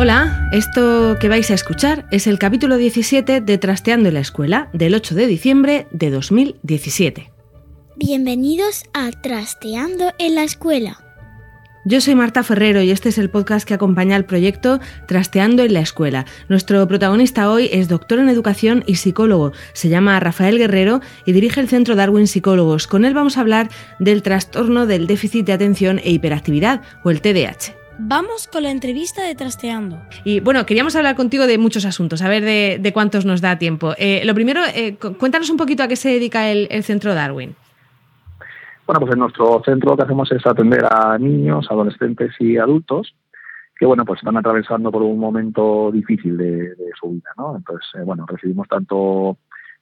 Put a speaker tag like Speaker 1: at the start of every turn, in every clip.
Speaker 1: Hola, esto que vais a escuchar es el capítulo 17 de Trasteando en la Escuela del 8 de diciembre de 2017.
Speaker 2: Bienvenidos a Trasteando en la Escuela.
Speaker 1: Yo soy Marta Ferrero y este es el podcast que acompaña al proyecto Trasteando en la Escuela. Nuestro protagonista hoy es doctor en educación y psicólogo. Se llama Rafael Guerrero y dirige el Centro Darwin Psicólogos. Con él vamos a hablar del trastorno del déficit de atención e hiperactividad o el TDAH.
Speaker 2: Vamos con la entrevista de Trasteando.
Speaker 1: Y bueno, queríamos hablar contigo de muchos asuntos, a ver de, cuántos nos da tiempo. Eh, lo primero, eh, cuéntanos un poquito a qué se dedica el, Centro Darwin.
Speaker 3: Bueno, pues en nuestro centro lo que hacemos es atender a niños, adolescentes y adultos que, bueno, pues están atravesando por un momento difícil de, su vida, ¿no? Entonces, eh, bueno, recibimos tanto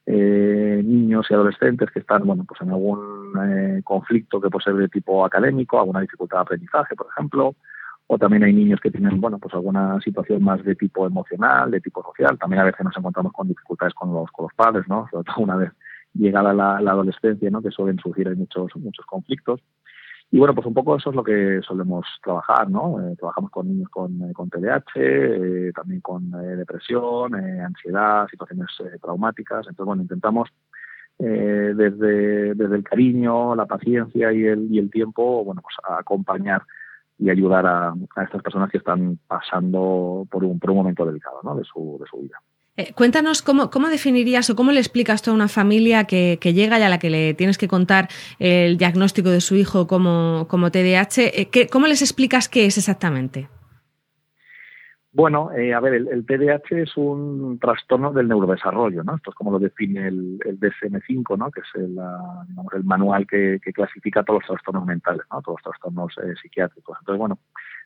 Speaker 3: niños y adolescentes que están, bueno, pues en algún conflicto que puede ser de tipo académico, alguna dificultad de aprendizaje, por ejemplo, o también hay niños que tienen bueno pues alguna situación más de tipo emocional de tipo social. También a veces nos encontramos con dificultades con los con los padres no sobre todo una vez llegada la, la adolescencia no que suelen surgir muchos muchos conflictos. Y bueno pues un poco eso es lo que solemos trabajar no eh, trabajamos con niños con, eh, con TDAH eh, también con depresión ansiedad situaciones traumáticas. Entonces bueno intentamos desde, desde el cariño, la paciencia y el, y el tiempo, bueno, pues acompañar y ayudar a, estas personas que están pasando por un, por un momento delicado ¿no? de, su, de su vida.
Speaker 1: Eh, cuéntanos cómo, cómo, definirías o cómo le explicas a una familia que, que, llega y a la que le tienes que contar el diagnóstico de su hijo como, como TDAH. Eh, ¿Cómo les explicas qué es exactamente?
Speaker 3: Bueno, eh, a ver, el, TDAH es un trastorno del neurodesarrollo, ¿no? Esto es como lo define el, DSM-5, ¿no? Que es el, el manual que, clasifica todos los trastornos mentales, ¿no? Todos los trastornos eh, psiquiátricos. Entonces, bueno,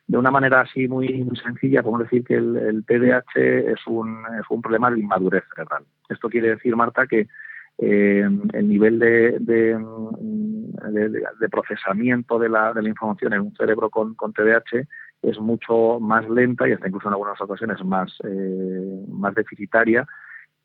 Speaker 3: de una manera así muy, sencilla, podemos decir que el, TDAH es un, es un problema de inmadurez cerebral. Esto quiere decir, Marta, que eh, el nivel de, de, procesamiento de la, de la información en un cerebro con, con TDAH es mucho más lenta y hasta incluso en algunas ocasiones más, eh, más deficitaria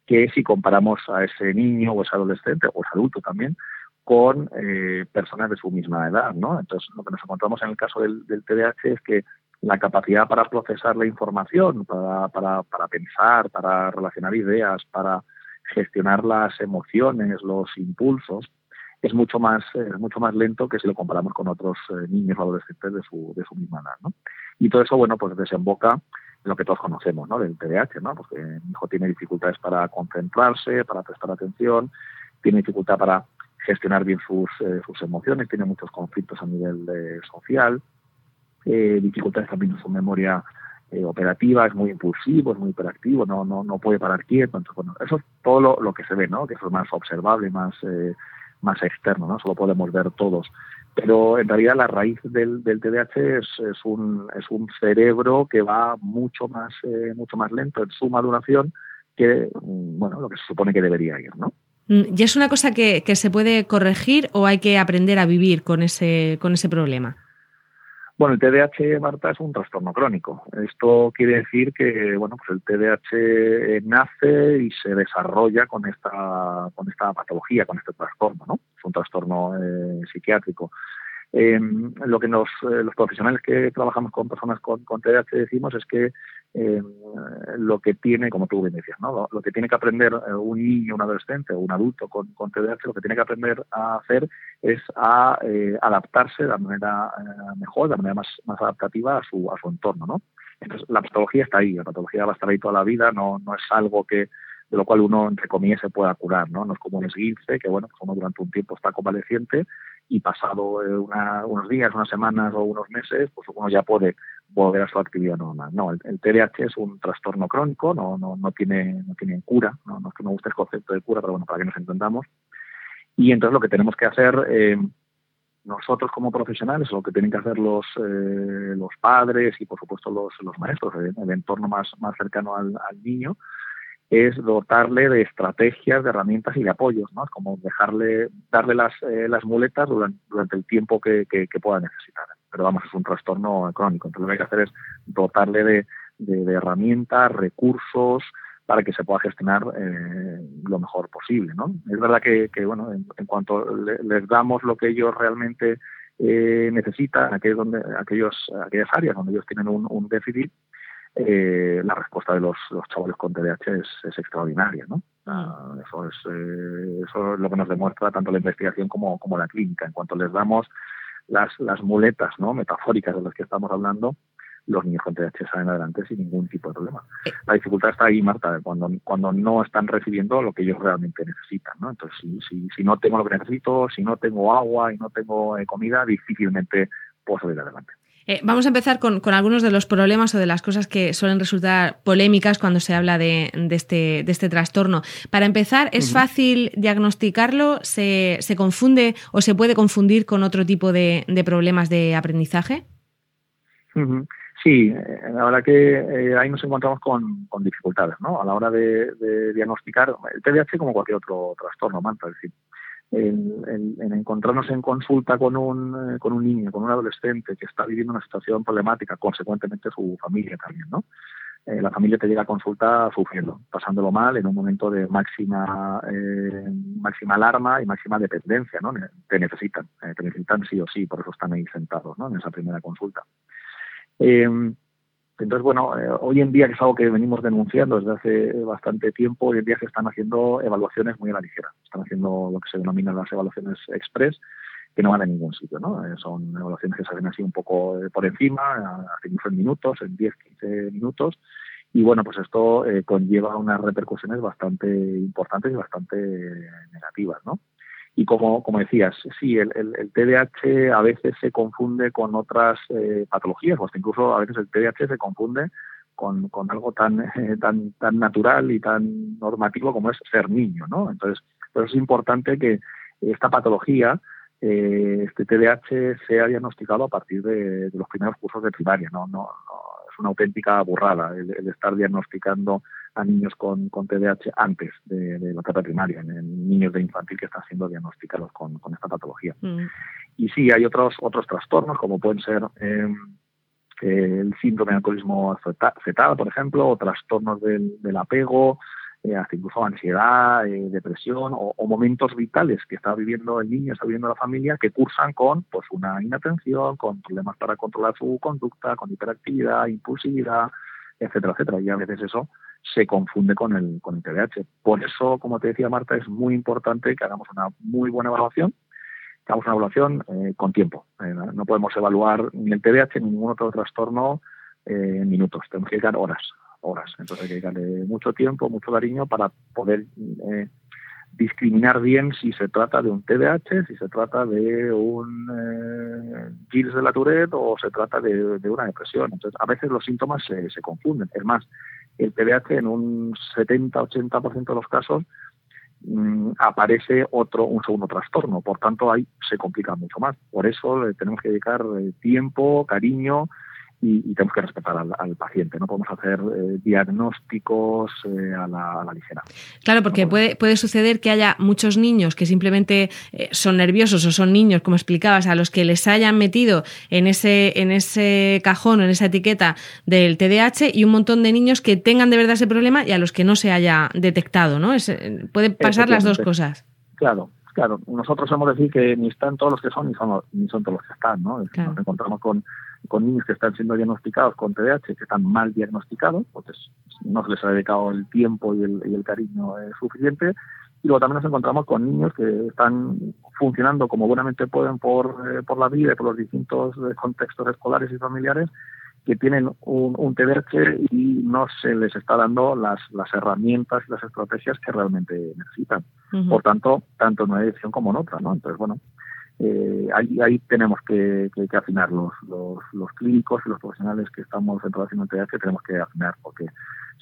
Speaker 3: que si comparamos a ese niño o ese adolescente o ese adulto también con eh, personas de su misma edad, ¿no? Entonces, lo que nos encontramos en el caso del, del TDAH es que la capacidad para procesar la información, para, para, para pensar, para relacionar ideas, para gestionar las emociones, los impulsos, es mucho más es mucho más lento que si lo comparamos con otros eh, niños o adolescentes de su, de su misma edad, ¿no? Y todo eso, bueno, pues desemboca en lo que todos conocemos, ¿no? Del TDAH, ¿no? Porque mi hijo tiene dificultades para concentrarse, para prestar atención, tiene dificultad para gestionar bien sus, eh, sus emociones, tiene muchos conflictos a nivel eh, social, eh, dificultades también en su memoria operativa, es muy impulsivo, es muy hiperactivo, no, no, no puede parar quieto. Entonces, bueno, eso es todo lo, lo que se ve, ¿no? Que eso es más observable, más, más externo, ¿no? Solo podemos ver todos pero en realidad la raíz del, del TDAH es, es, un, es un cerebro que va mucho más, eh, mucho más lento en su maduración que mm, bueno, lo que se supone que debería ir, ¿no?
Speaker 1: Mm, ¿Y es una cosa que, que se puede corregir o hay que aprender a vivir con ese, con ese problema?
Speaker 3: Bueno, el TDAH, Marta, es un trastorno crónico. Esto quiere decir que, bueno, pues el TDAH nace y se desarrolla con esta, con esta patología, con este trastorno, ¿no? Un trastorno eh, psiquiátrico. lo que nos, los profesionales que trabajamos con personas con, con TDAH decimos es que lo que tiene, como tú bien decías, ¿no? lo, que tiene que aprender un niño, un adolescente o un adulto con, con lo que tiene que aprender a hacer es a adaptarse de manera mejor, de manera más, más adaptativa a su, a su entorno. ¿no? Entonces, la patología está ahí, la patología va a estar ahí toda la vida, no, no es algo que de lo cual uno, entre comillas, se pueda curar, ¿no? No es como un esguince, que bueno, pues uno durante un tiempo está convaleciente y pasado eh, unos días, unas semanas o unos meses, pues uno ya puede volver a su actividad normal. No, el, TDAH es un trastorno crónico, no, no, no, tiene, no tiene cura, no, no es que me guste el concepto de cura, pero bueno, para que nos entendamos. Y entonces lo que tenemos que hacer eh, nosotros como profesionales, lo que tienen que hacer los, eh, los padres y por supuesto los, los maestros, el, entorno más, más cercano al, niño, es dotarle de estrategias, de herramientas y de apoyos, ¿no? Es como dejarle, darle las, eh, las muletas durante, el tiempo que, que, pueda necesitar. Pero vamos, es un trastorno crónico. Entonces lo que hay que hacer es dotarle de, de herramientas, recursos, para que se pueda gestionar eh, lo mejor posible. ¿no? Es verdad que, bueno, en, cuanto les damos lo que ellos realmente eh, necesitan, aquellos donde, aquellos, aquellas áreas donde ellos tienen un, déficit, eh, la respuesta de los, los chavales con TDAH es, extraordinaria. ¿no? Ah, eso, es, eso es lo que nos demuestra tanto la investigación como, como la clínica. En cuanto les damos las, las muletas ¿no? metafóricas de las que estamos hablando, los niños con TDAH salen adelante sin ningún tipo de problema. Eh. La dificultad está ahí, Marta, cuando, cuando no están recibiendo lo que ellos realmente necesitan. ¿no? Entonces, si, si, si no tengo lo que necesito, si no tengo agua y no tengo eh, comida, difícilmente puedo salir adelante.
Speaker 1: Eh, vamos a empezar con, con, algunos de los problemas o de las cosas que suelen resultar polémicas cuando se habla de, de, este, de este, trastorno. Para empezar, ¿es fácil diagnosticarlo? ¿Se, ¿Se, confunde o se puede confundir con otro tipo de, de problemas de aprendizaje?
Speaker 3: Sí, eh, la verdad que eh, ahí nos encontramos con, dificultades, ¿no? A la hora de, diagnosticar el TDAH como cualquier otro trastorno, Manta, es decir, en, encontrarnos en consulta con un, eh, con un niño, con un adolescente que está viviendo una situación problemática, consecuentemente su familia también, ¿no? la familia te llega a consulta sufriendo, pasándolo mal en un momento de máxima máxima alarma y máxima dependencia, ¿no? Te necesitan, te necesitan sí o sí, por eso están ahí sentados, ¿no? En esa primera consulta. Eh, entonces, bueno, eh, hoy en día, que es algo que venimos denunciando desde hace bastante tiempo, hoy en día se están haciendo evaluaciones muy a la ligera. Están haciendo lo que se denominan las evaluaciones express, que no van a ningún sitio, ¿no? Eh, son evaluaciones que se hacen así un poco por encima, incluso en minutos, en 10, 15 minutos. Y bueno, pues esto conlleva unas repercusiones bastante importantes y bastante negativas, ¿no? Y como, como decías, sí, el, el, TDAH a veces se confunde con otras eh, patologías, o hasta incluso a veces el TDAH se confunde con, con algo tan, eh, tan, tan natural y tan normativo como es ser niño, ¿no? Entonces, pues es importante que esta patología, eh, este TDAH, sea diagnosticado a partir de, los primeros cursos de primaria, ¿no? no, es una auténtica burrada el estar diagnosticando a niños con, con TDAH antes de, la etapa primaria, en, niños de infantil que están siendo diagnosticados con, esta patología. Mm. Y sí, hay otros, otros trastornos, como pueden ser em, el síndrome de alcoholismo fetal, por ejemplo, o trastornos del, apego, eh, hasta incluso ansiedad, eh, depresión o, momentos vitales que está viviendo el niño, está viviendo la familia, que cursan con pues una inatención, con problemas para controlar su conducta, con hiperactividad, impulsividad, etcétera, etcétera. Y a veces eso se confunde con el, con el TDAH. Por eso, como te decía Marta, es muy importante que hagamos una muy buena evaluación, que hagamos una evaluación eh, con tiempo. Eh, no podemos evaluar ni el TDAH ni ningún otro trastorno eh, en minutos, tenemos que dedicar horas, horas. Entonces hay que dedicarle mucho tiempo, mucho cariño para poder discriminar bien si se trata de un TDAH, si se trata de un eh, Gilles de la Tourette o se trata de, una depresión. Entonces, a veces los síntomas se, se confunden. Es más, el TDAH en un 70-80% de los casos mm, aparece otro un segundo trastorno. Por tanto, ahí se complica mucho más. Por eso le tenemos que dedicar eh, tiempo, cariño y, tenemos que respetar al, paciente. No podemos hacer eh, diagnósticos eh, a, la, ligera.
Speaker 1: Claro, porque puede, puede suceder que haya muchos niños que simplemente eh, son nerviosos o son niños, como explicabas, a los que les hayan metido en ese, en ese cajón o en esa etiqueta del TDAH y un montón de niños que tengan de verdad ese problema y a los que no se haya detectado. ¿no? Es, puede pasar las dos cosas.
Speaker 3: Claro, Claro, nosotros hemos decir que ni están todos los que son ni son, ni son todos los que están, ¿no? Nos encontramos con, con niños que están siendo diagnosticados con TDAH, que están mal diagnosticados, porque no se les ha dedicado el tiempo y el, y el cariño eh, suficiente, y luego también nos encontramos con niños que están funcionando como buenamente pueden por, eh, por la vida y por los distintos eh, contextos escolares y familiares, que tienen un, un TDAH y no se les está dando las, las herramientas y las estrategias que realmente necesitan. Por tanto, tanto en una dirección como en otra, ¿no? Entonces, bueno, eh, ahí, ahí tenemos que, que, afinar los, los, los, clínicos y los profesionales que estamos en relación al TDAH, tenemos que afinar porque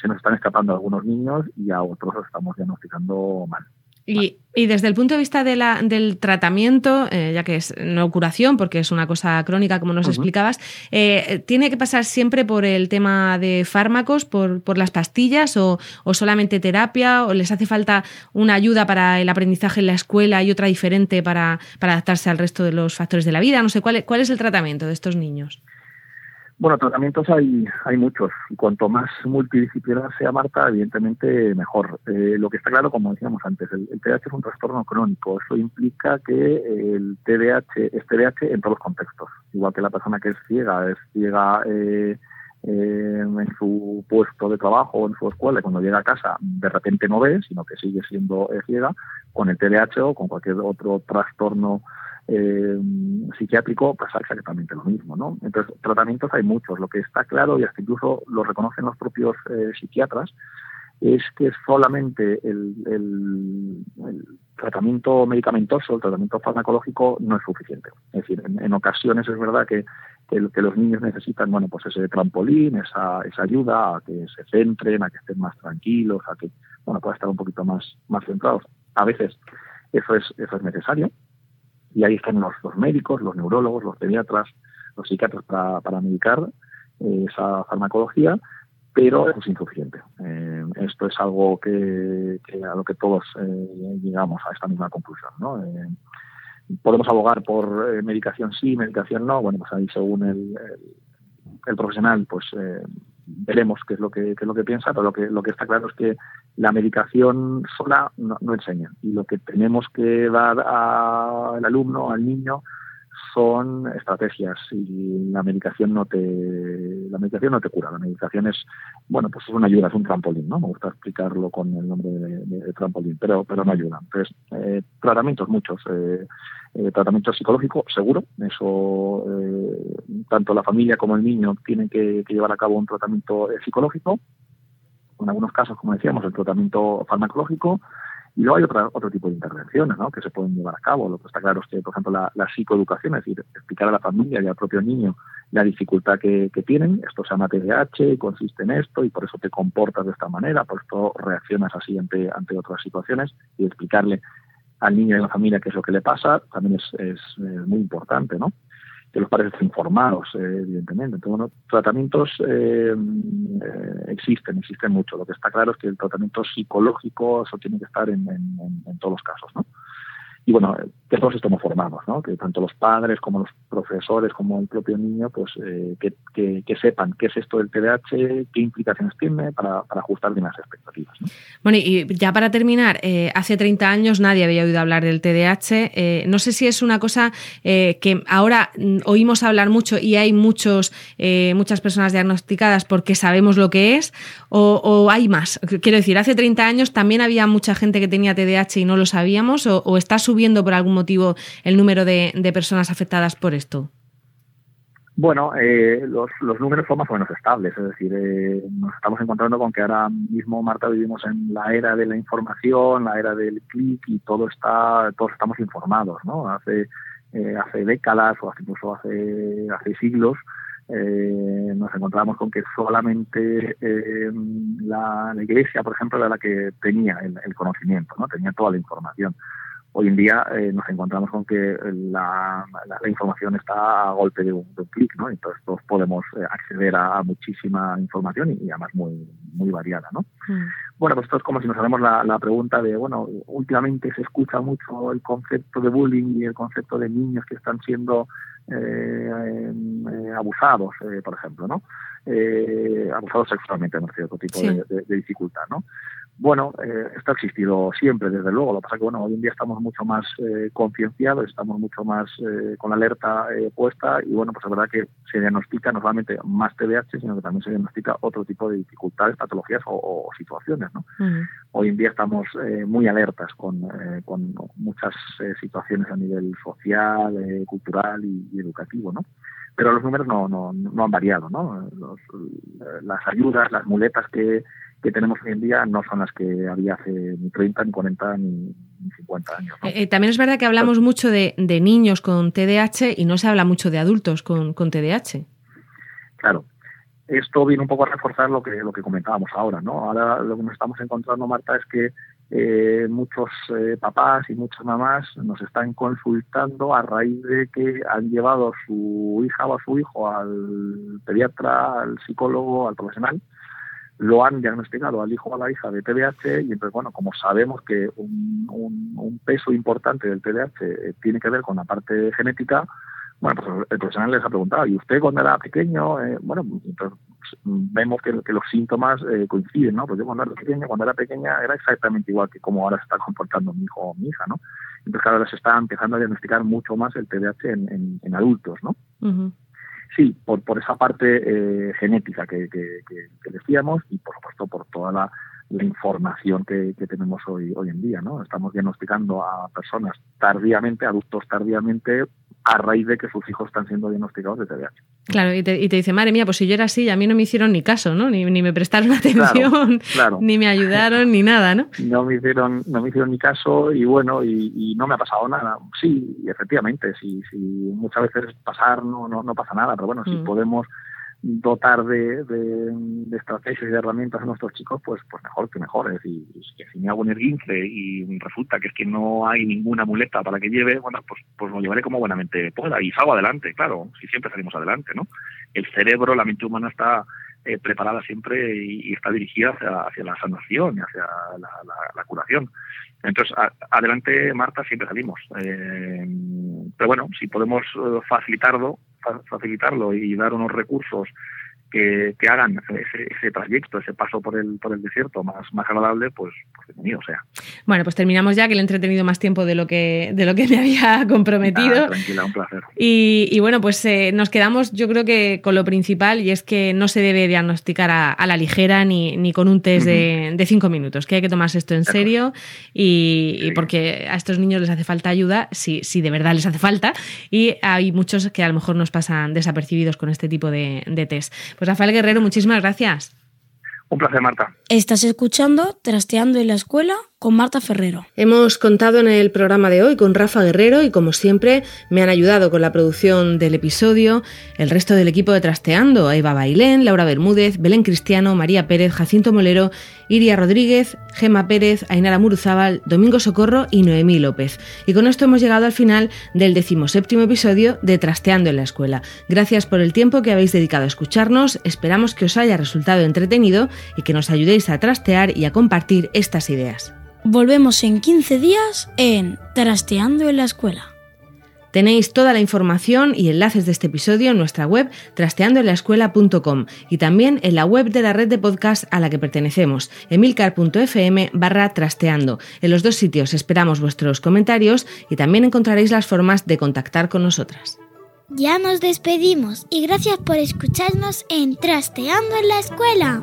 Speaker 3: se nos están escapando algunos niños y a otros los estamos diagnosticando mal.
Speaker 1: Y, desde el punto de vista de la, del tratamiento, eh, ya que es no curación, porque es una cosa crónica, como nos explicabas, eh, ¿tiene que pasar siempre por el tema de fármacos, por, por las pastillas o, o, solamente terapia? ¿O les hace falta una ayuda para el aprendizaje en la escuela y otra diferente para, para adaptarse al resto de los factores de la vida? No sé, ¿cuál, cuál es el tratamiento de estos niños?
Speaker 3: Bueno, tratamientos hay, hay muchos. Y cuanto más multidisciplinar sea Marta, evidentemente mejor. Eh, lo que está claro, como decíamos antes, el, TDAH es un trastorno crónico. Eso implica que el TDAH es TDAH en todos los contextos. Igual que la persona que es ciega, es ciega eh, eh, en su puesto de trabajo o en su escuela y cuando llega a casa de repente no ve, sino que sigue siendo ciega, con el TDAH o con cualquier otro trastorno eh, psiquiátrico pasa exactamente lo mismo, ¿no? Entonces, tratamientos hay muchos. Lo que está claro, y hasta incluso lo reconocen los propios eh, psiquiatras, es que solamente el, tratamiento medicamentoso, el tratamiento farmacológico no es suficiente. Es decir, en, ocasiones es verdad que, que, los niños necesitan, bueno, pues ese trampolín, esa, esa ayuda a que se centren, a que estén más tranquilos, a que, bueno, puedan estar un poquito más, más centrados. A veces eso es, eso es necesario, y ahí están los, los médicos, los neurólogos, los pediatras, los psiquiatras para, para medicar eh, esa farmacología, pero es insuficiente. Eh, esto es algo que, a lo que todos eh, llegamos a esta misma conclusión. ¿no? Podemos abogar por medicación sí, medicación no. Bueno, pues ahí según el, el, profesional, pues veremos qué es lo que, es lo que piensa, pero lo que, lo que está claro es que la medicación sola no, enseña y lo que tenemos que dar al alumno, al niño, son estrategias y la medicación no te la medicación no te cura. La medicación es bueno pues es una ayuda es un trampolín no me gusta explicarlo con el nombre de, trampolín pero pero no ayuda. Entonces eh, tratamientos muchos eh, eh, tratamiento psicológico seguro eso tanto la familia como el niño tienen que, que llevar a cabo un tratamiento psicológico en algunos casos, como decíamos, el tratamiento farmacológico, y luego hay otra, otro tipo de intervenciones ¿no? que se pueden llevar a cabo. Lo que está claro es que, por ejemplo, la, psicoeducación, es decir, explicar a la familia y al propio niño la dificultad que, tienen. Esto se llama TDAH consiste en esto y por eso te comportas de esta manera, por esto reaccionas así ante, ante otras situaciones y explicarle al niño y a la familia qué es lo que le pasa también es, es muy importante, ¿no? Que los padres informados, eh, evidentemente. Entonces, bueno, tratamientos eh, eh, existen, existen mucho. Lo que está claro es que el tratamiento psicológico, eso tiene que estar en, en todos los casos, ¿no? Y bueno, que todos estemos formados, ¿no? que tanto los padres como los profesores como el propio niño, pues eh, que, que, sepan qué es esto del TDAH, qué implicaciones tiene para, ajustar bien las expectativas. ¿no?
Speaker 1: Bueno, y ya para terminar, eh, hace 30 años nadie había oído hablar del TDAH. Eh, no sé si es una cosa que ahora mm, oímos hablar mucho y hay muchos, muchas personas diagnosticadas porque sabemos lo que es, o, o, hay más. Quiero decir, hace 30 años también había mucha gente que tenía TDAH y no lo sabíamos, o, o está subiendo por algún motivo el número de, personas afectadas por esto?
Speaker 3: Bueno, eh, los, números son más o menos estables, es decir, eh, nos estamos encontrando con que ahora mismo, Marta, vivimos en la era de la información, la era del clic y todo está, todos estamos informados, ¿no? Hace, eh, hace décadas o incluso hace, siglos nos encontramos con que solamente la, Iglesia, por ejemplo, era la que tenía el, el, conocimiento, ¿no? Tenía toda la información hoy en día eh, nos encontramos con que la, información está a golpe de un, clic, ¿no? Entonces todos podemos eh, acceder a, muchísima información y, además muy, muy variada, ¿no? Mm. Bueno, pues esto es como si nos hacemos la, la, pregunta de, bueno, últimamente se escucha mucho el concepto de bullying y el concepto de niños que están siendo abusados, por ejemplo, ¿no? abusados sexualmente, no otro tipo de, de, dificultad, ¿no? Bueno, eh, esto ha existido siempre, desde luego. Lo que pasa es que bueno, hoy en día estamos mucho más eh, concienciados, estamos mucho más eh, con la alerta eh, puesta y bueno, pues es verdad que se diagnostica no solamente más TDAH, sino que también se diagnostica otro tipo de dificultades, patologías o, situaciones. ¿no? Hoy en día estamos muy alertas con, con muchas situaciones a nivel social, cultural y, educativo, ¿no? Pero los números no, no, no han variado, ¿no? Los, las ayudas, las muletas que que tenemos hoy en día no son las que había hace ni 30, ni 40, ni, 50 años.
Speaker 1: Eh, eh, también es verdad que hablamos mucho de, niños con TDAH y no se habla mucho de adultos con, con TDAH.
Speaker 3: Claro. Esto viene un poco a reforzar lo que, lo que comentábamos ahora, ¿no? Ahora lo que nos estamos encontrando, Marta, es que eh, muchos papás y muchas mamás nos están consultando a raíz de que han llevado a su hija o a su hijo al pediatra, al psicólogo, al profesional, lo han diagnosticado al hijo o a la hija de TDAH y entonces, bueno, como sabemos que un, un, peso importante del TDAH eh, tiene que ver con la parte genética, bueno, pues el profesional les ha preguntado, ¿y usted cuando era pequeño? Eh, bueno, entonces vemos que, que, los síntomas eh, coinciden, ¿no? Pues yo cuando era pequeño, cuando era pequeña era exactamente igual que como ahora se está comportando mi hijo o mi hija, ¿no? Entonces ahora se está empezando a diagnosticar mucho más el TDAH en, en, adultos, ¿no? sí, por, por esa parte eh, genética que, que, decíamos y por supuesto por toda la, información que, que, tenemos hoy, hoy en día. ¿no? Estamos diagnosticando a personas tardíamente, adultos tardíamente, a raíz de que sus hijos están siendo diagnosticados de TDAH.
Speaker 1: Claro, y te, y te, dice, madre mía, pues si yo era así, a mí no me hicieron ni caso, ¿no? Ni, ni me prestaron atención, ni me ayudaron, ni nada, ¿no?
Speaker 3: No me hicieron, no me hicieron ni caso y bueno, y, no me ha pasado nada. Sí, efectivamente, si, si muchas veces pasar no, no, no pasa nada, pero bueno, si mm. podemos dotar de, estrategias y de herramientas a nuestros chicos, pues pues mejor que mejor. Es decir, que si me hago un esguince y resulta que es que no hay ninguna muleta para que lleve, bueno, pues, pues lo llevaré como buenamente pueda y salgo adelante, claro, si siempre salimos adelante, ¿no? El cerebro, la mente humana está eh, preparada siempre y, está dirigida hacia, la sanación y hacia la, curación. Entonces, adelante, Marta, siempre salimos. Eh, pero bueno, si podemos eh, facilitarlo, facilitarlo y dar unos recursos que, que hagan ese, ese, trayecto, ese paso por el, por el desierto más, más agradable, pues, pues bienvenido sea.
Speaker 1: Bueno, pues terminamos ya, que le he entretenido más tiempo de lo que, de lo que me había comprometido.
Speaker 3: tranquila, un placer.
Speaker 1: Y, y bueno, pues eh, nos quedamos yo creo que con lo principal y es que no se debe diagnosticar a, a la ligera ni, ni, con un test de, de, cinco minutos, que hay que tomarse esto en serio y, y, porque a estos niños les hace falta ayuda, si, si de verdad les hace falta, y hay muchos que a lo mejor nos pasan desapercibidos con este tipo de, de test. Pues Rafael Guerrero, muchísimas gracias.
Speaker 3: Un placer, Marta.
Speaker 2: Estás escuchando Trasteando en la Escuela con Marta Ferrero.
Speaker 1: Hemos contado en el programa de hoy con Rafa Guerrero y como siempre me han ayudado con la producción del episodio el resto del equipo de Trasteando, Eva Bailén, Laura Bermúdez, Belén Cristiano, María Pérez, Jacinto Molero, Iria Rodríguez, Gema Pérez, Ainara Muruzábal, Domingo Socorro y Noemí López. Y con esto hemos llegado al final del decimoséptimo episodio de Trasteando en la Escuela. Gracias por el tiempo que habéis dedicado a escucharnos, esperamos que os haya resultado entretenido y que nos ayudéis a trastear y a compartir estas ideas.
Speaker 2: Volvemos en 15 días en Trasteando en la Escuela.
Speaker 1: Tenéis toda la información y enlaces de este episodio en nuestra web trasteandoenlaescuela.com y también en la web de la red de podcast a la que pertenecemos, emilcar.fm barra trasteando. En los dos sitios esperamos vuestros comentarios y también encontraréis las formas de contactar con nosotras.
Speaker 2: Ya nos despedimos y gracias por escucharnos en Trasteando en la Escuela.